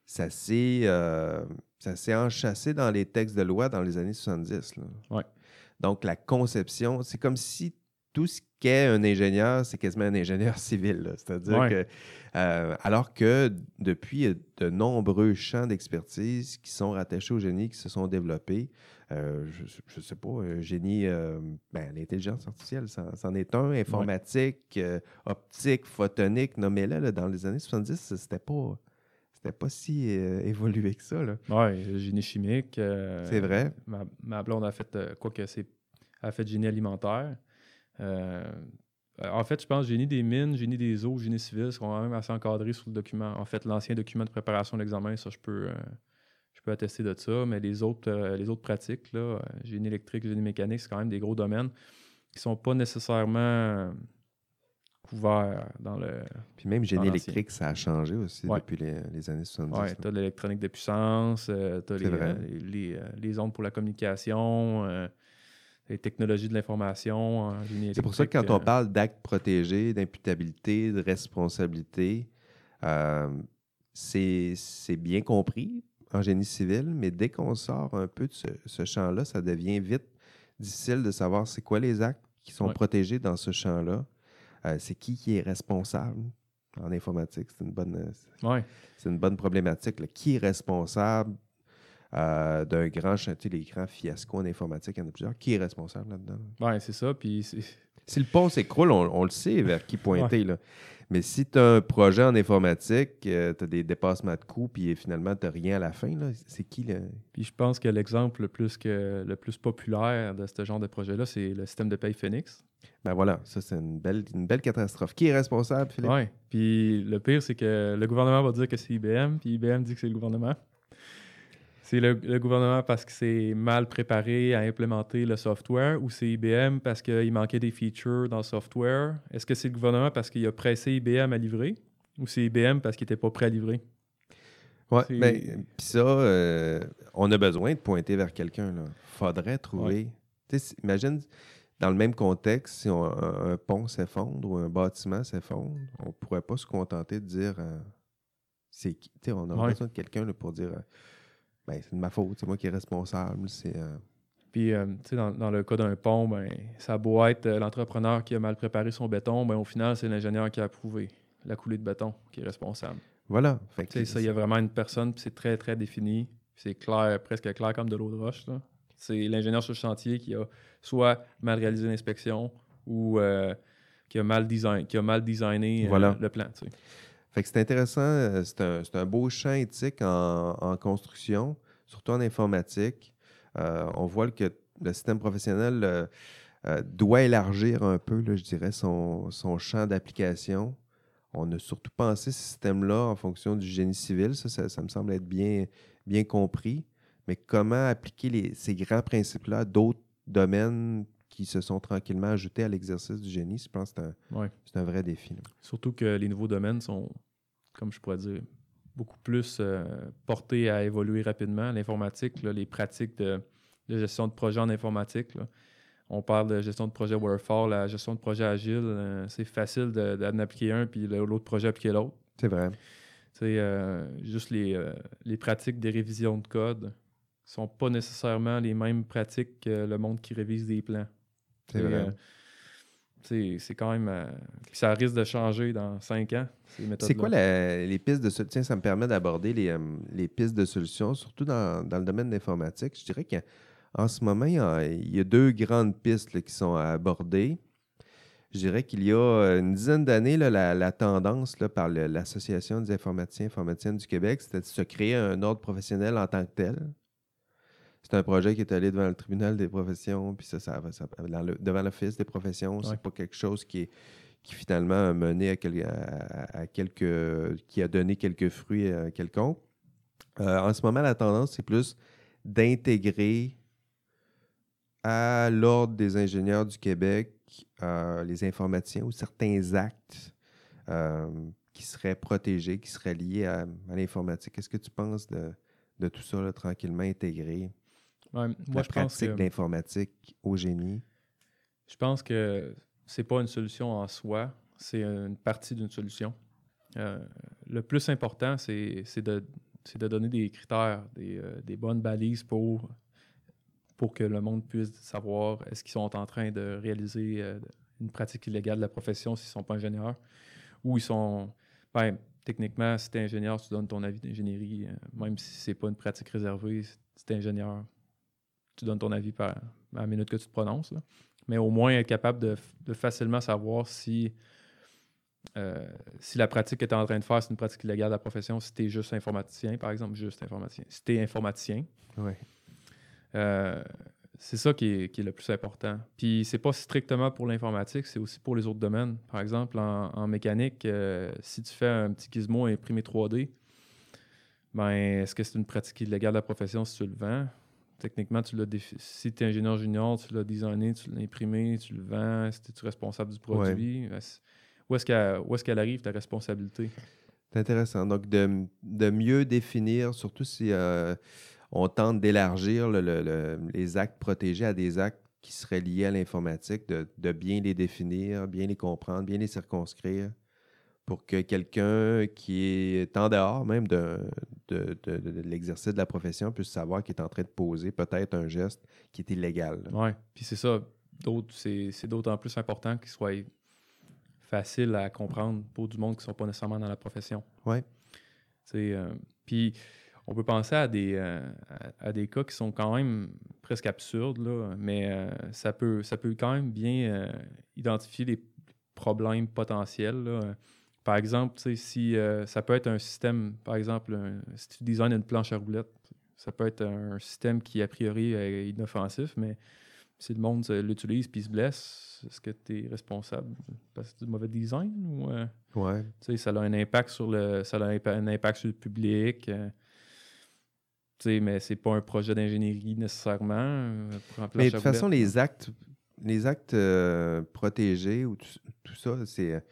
Speaker 1: ça s'est euh, enchâssé dans les textes de loi dans les années 70. Donc, la conception, c'est comme si tout ce qu'est un ingénieur, c'est quasiment un ingénieur civil. C'est-à-dire que, euh, alors que depuis de nombreux champs d'expertise qui sont rattachés au génie, qui se sont développés, euh, je ne sais pas, génie, euh, ben, l'intelligence artificielle, c'en est un, informatique, optique, photonique, nommez-le, dans les années 70, c'était pas c'était pas si évolué que ça.
Speaker 2: Oui, génie chimique.
Speaker 1: c'est vrai.
Speaker 2: Ma, ma, blonde a fait, quoi que c'est, a fait génie alimentaire. Euh, en fait, je pense génie des mines, génie des eaux, génie civil seront quand même assez encadrés sur le document. En fait, l'ancien document de préparation de l'examen, ça, je peux, euh, peux attester de ça. Mais les autres, euh, les autres pratiques, là, génie électrique, génie mécanique, c'est quand même des gros domaines qui ne sont pas nécessairement couverts dans le.
Speaker 1: Puis même génie électrique, ça a changé aussi depuis les, années 70.
Speaker 2: Oui, tu as de l'électronique de puissance, tu as les, les, les, ondes pour la communication les technologies de l'information
Speaker 1: C'est pour ça que quand on euh, parle d'actes protégés, d'imputabilité, de responsabilité, euh, c'est bien compris en génie civil, mais dès qu'on sort un peu de ce, champ-là, ça devient vite difficile de savoir c'est quoi les actes qui sont protégés dans ce champ-là. Euh, c'est qui qui est responsable en informatique? C'est une bonne, c'est une bonne problématique. Qui est responsable euh, d'un grand chantier, les grands fiascos en informatique, il y en a plusieurs. Qui est responsable là-dedans?
Speaker 2: Oui, c'est ça. Puis
Speaker 1: Si le pont s'écroule, on, on le sait vers qui pointer. Là. Mais si tu as un projet en informatique, euh, tu as des dépassements de coûts, puis finalement, tu n'as rien à la fin, c'est qui le.
Speaker 2: Puis je pense que l'exemple le plus, que, le plus populaire de ce genre de projet-là, c'est le système de paye Phoenix.
Speaker 1: Ben voilà, ça, c'est une belle, une belle catastrophe. Qui est responsable, Philippe?
Speaker 2: Oui. Puis le pire, c'est que le gouvernement va dire que c'est IBM, puis IBM dit que c'est le gouvernement. C'est le, gouvernement parce que c'est mal préparé à implémenter le software ou c'est IBM parce qu'il manquait des features dans le software? Est-ce que c'est le gouvernement parce qu'il a pressé IBM à livrer ou c'est IBM parce qu'il n'était pas prêt à livrer?
Speaker 1: Oui, mais ben, puis ça, euh, on a besoin de pointer vers quelqu'un. Il faudrait trouver. Imagine, dans le même contexte, si un, pont s'effondre ou un bâtiment s'effondre, on ne pourrait pas se contenter de dire euh, c'est. On a besoin de quelqu'un pour dire. Euh, ben, c'est de ma faute, c'est moi qui est responsable. C'est, euh,
Speaker 2: Puis, euh, tu sais, dans, le cas d'un pont, ben, ça doit être euh, l'entrepreneur qui a mal préparé son béton, ben, au final, c'est l'ingénieur qui a approuvé la coulée de béton qui est responsable.
Speaker 1: Voilà.
Speaker 2: Fait ça, il y a vraiment une personne, puis c'est très, très défini. C'est clair, presque clair comme de l'eau de roche. C'est l'ingénieur sur le chantier qui a soit mal réalisé l'inspection ou qui, a mal design, qui a mal designé le plan.
Speaker 1: Fait que c'est intéressant, euh, c'est un, beau champ éthique en, construction, surtout en informatique. Euh, on voit que le système professionnel euh, doit élargir un peu, je dirais, son, champ d'application. On a surtout pensé ce système-là en fonction du génie civil. Ça, ça, me semble être bien, bien compris. Mais comment appliquer ces grands principes-là à d'autres domaines qui se sont tranquillement ajoutés à l'exercice du génie, je pense que c'est un, vrai défi.
Speaker 2: Surtout que les nouveaux domaines sont, comme je pourrais dire, beaucoup plus euh, portés à évoluer rapidement. L'informatique, les pratiques de, gestion de projet en informatique, on parle de gestion de projet waterfall, la gestion de projet agile, euh, c'est facile d'en appliquer un puis l'autre projet appliquer l'autre.
Speaker 1: C'est vrai.
Speaker 2: C'est euh, juste les, les pratiques des révisions de code sont pas nécessairement les mêmes pratiques que le monde qui révise des plans.
Speaker 1: C'est vrai.
Speaker 2: Euh, c'est quand même. Euh, ça risque de changer dans cinq ans,
Speaker 1: C'est quoi les pistes de solutions? Ça me permet d'aborder les, euh, pistes de solutions, surtout dans, le domaine de l'informatique. Je dirais qu'en ce moment, il y, a, deux grandes pistes qui sont à aborder. Je dirais qu'il y a une dizaine d'années, la, tendance là, par l'Association des informaticiens et informaticiennes du Québec, c'était de se créer un ordre professionnel en tant que tel. C'est un projet qui est allé devant le tribunal des professions, puis ça, ça, devant l'office des professions. C'est pas quelque chose qui est qui finalement a mené à, quelques, qui a donné quelques fruits à quelconque. Euh, en ce moment, la tendance, c'est plus d'intégrer à l'Ordre des ingénieurs du Québec euh, les informaticiens ou certains actes euh, qui seraient protégés, qui seraient liés à, l'informatique. Qu'est-ce que tu penses de, de tout ça, tranquillement intégré?
Speaker 2: Moi,
Speaker 1: la
Speaker 2: je
Speaker 1: pratique pense d'informatique au génie?
Speaker 2: Je pense que c'est pas une solution en soi, c'est une partie d'une solution. Euh, le plus important, c'est de, de, donner des critères, des, euh, des, bonnes balises pour, pour que le monde puisse savoir est-ce qu'ils sont en train de réaliser euh, une pratique illégale de la profession s'ils ne sont pas ingénieurs ou ils sont. Ben, techniquement, si tu es ingénieur, tu donnes ton avis d'ingénierie, même si ce n'est pas une pratique réservée, si tu es ingénieur, tu donnes ton avis par, à la minute que tu te prononces. Mais au moins être capable de, facilement savoir si, euh, si la pratique que tu es en train de faire, c'est une pratique illégale de la profession, si tu es juste informaticien, par exemple, juste informaticien. Si tu es informaticien, euh, c'est ça qui est, le plus important. Puis c'est pas strictement pour l'informatique, c'est aussi pour les autres domaines. Par exemple, en, mécanique, euh, si tu fais un petit gizmo imprimé 3D, ben, est-ce que c'est une pratique illégale de la profession si tu le vends? Techniquement, tu l'as si tu es ingénieur junior, tu l'as designé, tu l'as imprimé, tu le vends, si tu es responsable du produit, où est-ce qu'elle est arrive, ta responsabilité?
Speaker 1: C'est intéressant. Donc, de, mieux définir, surtout si euh, on tente d'élargir les actes protégés à des actes qui seraient liés à l'informatique, de, bien les définir, bien les comprendre, bien les circonscrire pour que quelqu'un qui est en dehors même de, de, l'exercice de la profession puisse savoir qu'il est en train de poser peut-être un geste qui est illégal.
Speaker 2: Oui, puis c'est ça. C'est d'autant plus important qu'il soit facile à comprendre pour du monde qui ne sont pas nécessairement dans la profession.
Speaker 1: Oui.
Speaker 2: Euh, puis on peut penser à des, euh, à, des cas qui sont quand même presque absurdes, là, mais euh, ça, peut, ça peut quand même bien identifier les problèmes potentiels. là. Par exemple, si ça peut être un système, par exemple, si tu designes une planche à roulettes, ça peut être un système qui, a priori, est inoffensif, mais si le monde l'utilise puis se blesse, est-ce que tu es responsable? Parce que c'est du mauvais design ou
Speaker 1: ouais.
Speaker 2: tu sais, ça a un impact sur le ça a un impact sur le public mais c'est pas un projet d'ingénierie nécessairement. Euh,
Speaker 1: mais de toute façon, les actes, les actes euh, protégés ou tout, ça, c'est.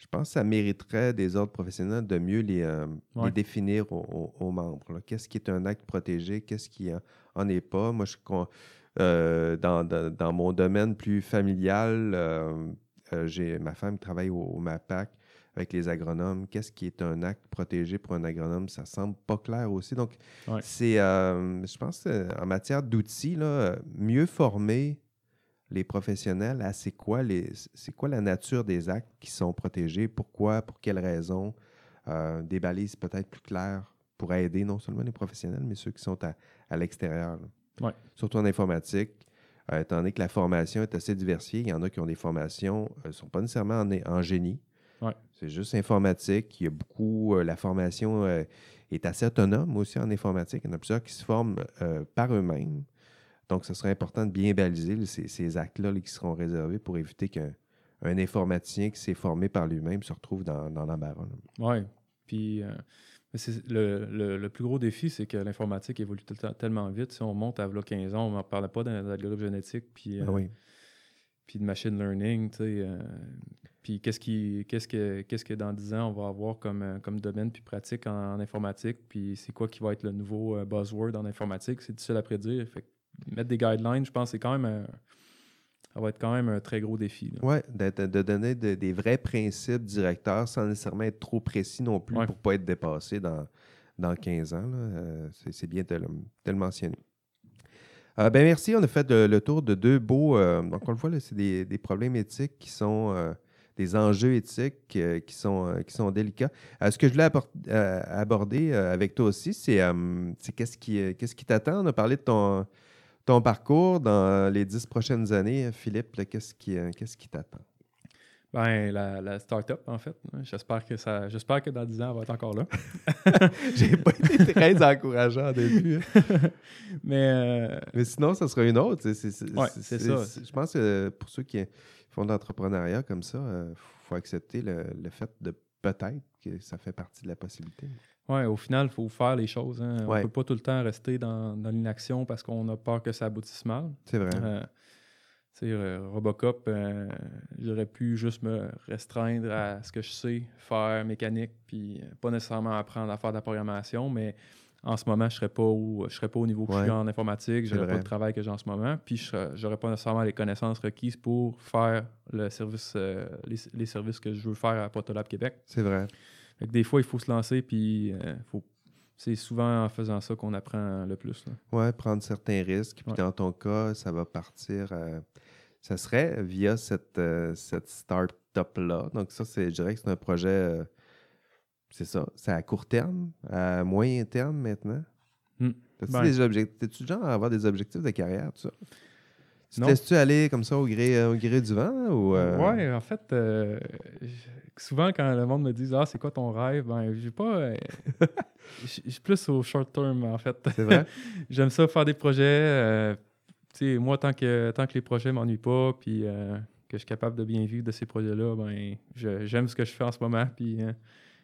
Speaker 1: Je pense que ça mériterait des ordres professionnels de mieux les, euh, définir aux, membres. Qu'est-ce qui est un acte protégé, qu'est-ce qui en est pas? Moi, je, dans, dans, mon domaine plus familial, j'ai ma femme travaille au MAPAC avec les agronomes. Qu'est-ce qui est un acte protégé pour un agronome? Ça semble pas clair aussi. Donc, c'est, euh, je pense, en matière d'outils, mieux former les professionnels à c'est quoi, les, c'est quoi la nature des actes qui sont protégés, pourquoi, pour quelles raisons, euh, des balises peut-être plus claires pour aider non seulement les professionnels, mais ceux qui sont à, l'extérieur. Surtout en informatique. Euh, étant donné que la formation est assez diversifiée, il y en a qui ont des formations, ne sont pas nécessairement en génie, c'est juste informatique. Il y a beaucoup. Euh, la formation euh, est assez autonome aussi en informatique. Il y en a plusieurs qui se forment euh, par eux-mêmes. Donc, ce serait important de bien baliser ces, actes-là qui seront réservés pour éviter qu'un informaticien qui s'est formé par lui-même se retrouve dans, dans l'embarras.
Speaker 2: Oui. Puis. le, plus gros défi, c'est que l'informatique évolue tellement vite. Si on monte à 15 ans, on ne parlait pas d'algorithme génétique puis,
Speaker 1: ah
Speaker 2: puis de machine learning. Puis qu'est-ce qui qu'est-ce que qu'est-ce que dans 10 ans on va avoir comme, euh, comme domaine puis pratique en, informatique, puis c'est quoi qui va être le nouveau euh, buzzword en informatique, c'est difficile à prédire. Fait mettre des guidelines, je pense que c'est quand même ça va être quand même un très gros défi.
Speaker 1: Oui, de, donner des vrais principes directeurs sans nécessairement être trop précis non plus pour ne pas être dépassé dans, dans 15 ans. Euh, c'est bien de, le mentionner. ben merci, on a fait le tour de deux beaux. donc, on le voit, c'est des, des, problèmes éthiques qui sont des enjeux éthiques euh, qui, sont, euh, qui sont délicats. Euh, ce que je voulais aborder avec toi aussi, c'est qu'est-ce qui qu'est-ce qui t'attend? On a parlé de ton, ton parcours dans les dix prochaines années. Philippe, qu'est-ce qui qu'est-ce qui t'attend?
Speaker 2: Ben, la, la start-up, en fait. J'espère que ça. J'espère que dans dix ans, on va être encore là.
Speaker 1: J'ai pas été très encourageant au début.
Speaker 2: Mais,
Speaker 1: Mais sinon, ça sera une autre.
Speaker 2: C'est ça.
Speaker 1: Je pense que pour ceux qui, font de l'entrepreneuriat comme ça, il euh, faut accepter le, fait de peut-être que ça fait partie de la possibilité.
Speaker 2: Oui, au final, il faut faire les choses. Hein. On ne peut pas tout le temps rester dans, l'inaction parce qu'on a peur que ça aboutisse mal.
Speaker 1: C'est vrai.
Speaker 2: Euh, euh Robocop, euh, j'aurais pu juste me restreindre à ce que je sais faire mécanique, puis pas nécessairement apprendre à faire de la programmation, mais en ce moment, je ne serais, pas au, je serais pas au niveau que je suis en informatique, je n'aurais pas le travail que j'ai en ce moment, puis je n'aurais pas nécessairement les connaissances requises pour faire le service, les, services que je veux faire à Protolab Québec.
Speaker 1: C'est vrai.
Speaker 2: Des fois, il faut se lancer, puis euh, faut... c'est souvent en faisant ça qu'on apprend le plus.
Speaker 1: Oui, prendre certains risques. Puis dans ton cas, ça va partir. Euh, ça serait via cette, cette start-up-là. Donc, ça, je dirais que c'est un projet c'est ça. C'est à court terme, à moyen terme maintenant?
Speaker 2: Hmm.
Speaker 1: T'as-tu ben. des objectifs? T'es-tu genre à avoir des objectifs de carrière, tout ça? Tu laisses-tu aller comme ça au gré, euh, au gré du vent? Ou
Speaker 2: euh? Ouais, en fait, euh, souvent quand le monde me dit Ah, c'est quoi ton rêve? Ben, j'ai pas. Je suis plus au short term, en fait.
Speaker 1: C'est vrai?
Speaker 2: J'aime ça faire des projets. tu sais, moi, tant que, tant que les projets m'ennuient pas, puis que je suis capable de bien vivre de ces projets-là, ben, j'aime ce que je fais en ce moment, puis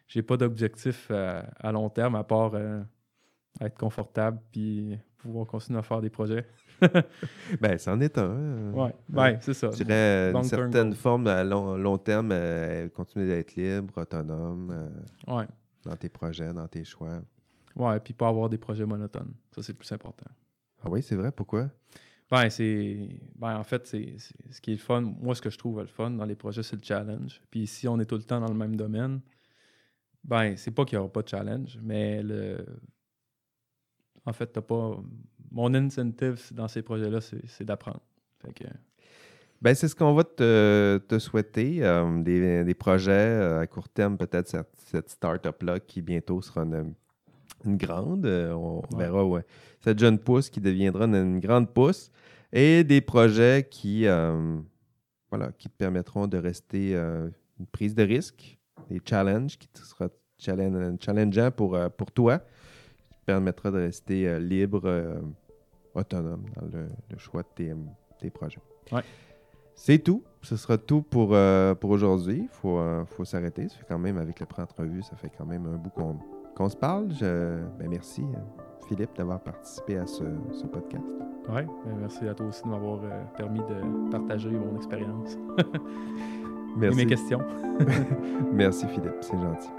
Speaker 2: j'ai pas d'objectif euh, à long terme à part euh, être confortable puis pouvoir continuer à faire des projets.
Speaker 1: ben, c'en est un.
Speaker 2: Hein. Oui, ouais, c'est ça.
Speaker 1: Dirais une certaine forme à long, terme, euh, continuer d'être libre, autonome dans tes projets, dans tes choix.
Speaker 2: Oui, puis pas avoir des projets monotones. Ça, c'est le plus important.
Speaker 1: Ah oui, c'est vrai. Pourquoi?
Speaker 2: Ben, c'est. Ben, en fait, c'est ce qui est le fun. Moi, ce que je trouve le fun dans les projets, c'est le challenge. Puis si on est tout le temps dans le même domaine, ben, c'est pas qu'il n'y aura pas de challenge, mais le... en fait, t'as pas. Mon incentive dans ces projets-là, c'est d'apprendre.
Speaker 1: Ben, c'est ce qu'on va te, te souhaiter. Euh, des, des, projets euh, à court terme, peut-être cette, cette start-up-là qui bientôt sera une, une grande, euh, on verra, ouais. Cette jeune pousse qui deviendra une, grande pousse. Et des projets qui, euh, voilà, qui te permettront de rester une prise de risque, des challenges qui te sera challengeant pour, pour toi, permettra de rester libre, autonome dans le, choix de tes, tes projets.
Speaker 2: Ouais.
Speaker 1: C'est tout. Ce sera tout pour, euh, pour aujourd'hui. Il faut, euh, faut s'arrêter. Ça fait quand même, avec le pré-entrevue, ça fait quand même un bout qu'on se parle. Je, ben merci, euh, Philippe, d'avoir participé à ce, ce podcast.
Speaker 2: Oui, ben merci à toi aussi de m'avoir permis de partager mon expérience. merci. Et mes questions.
Speaker 1: merci, Philippe. C'est gentil.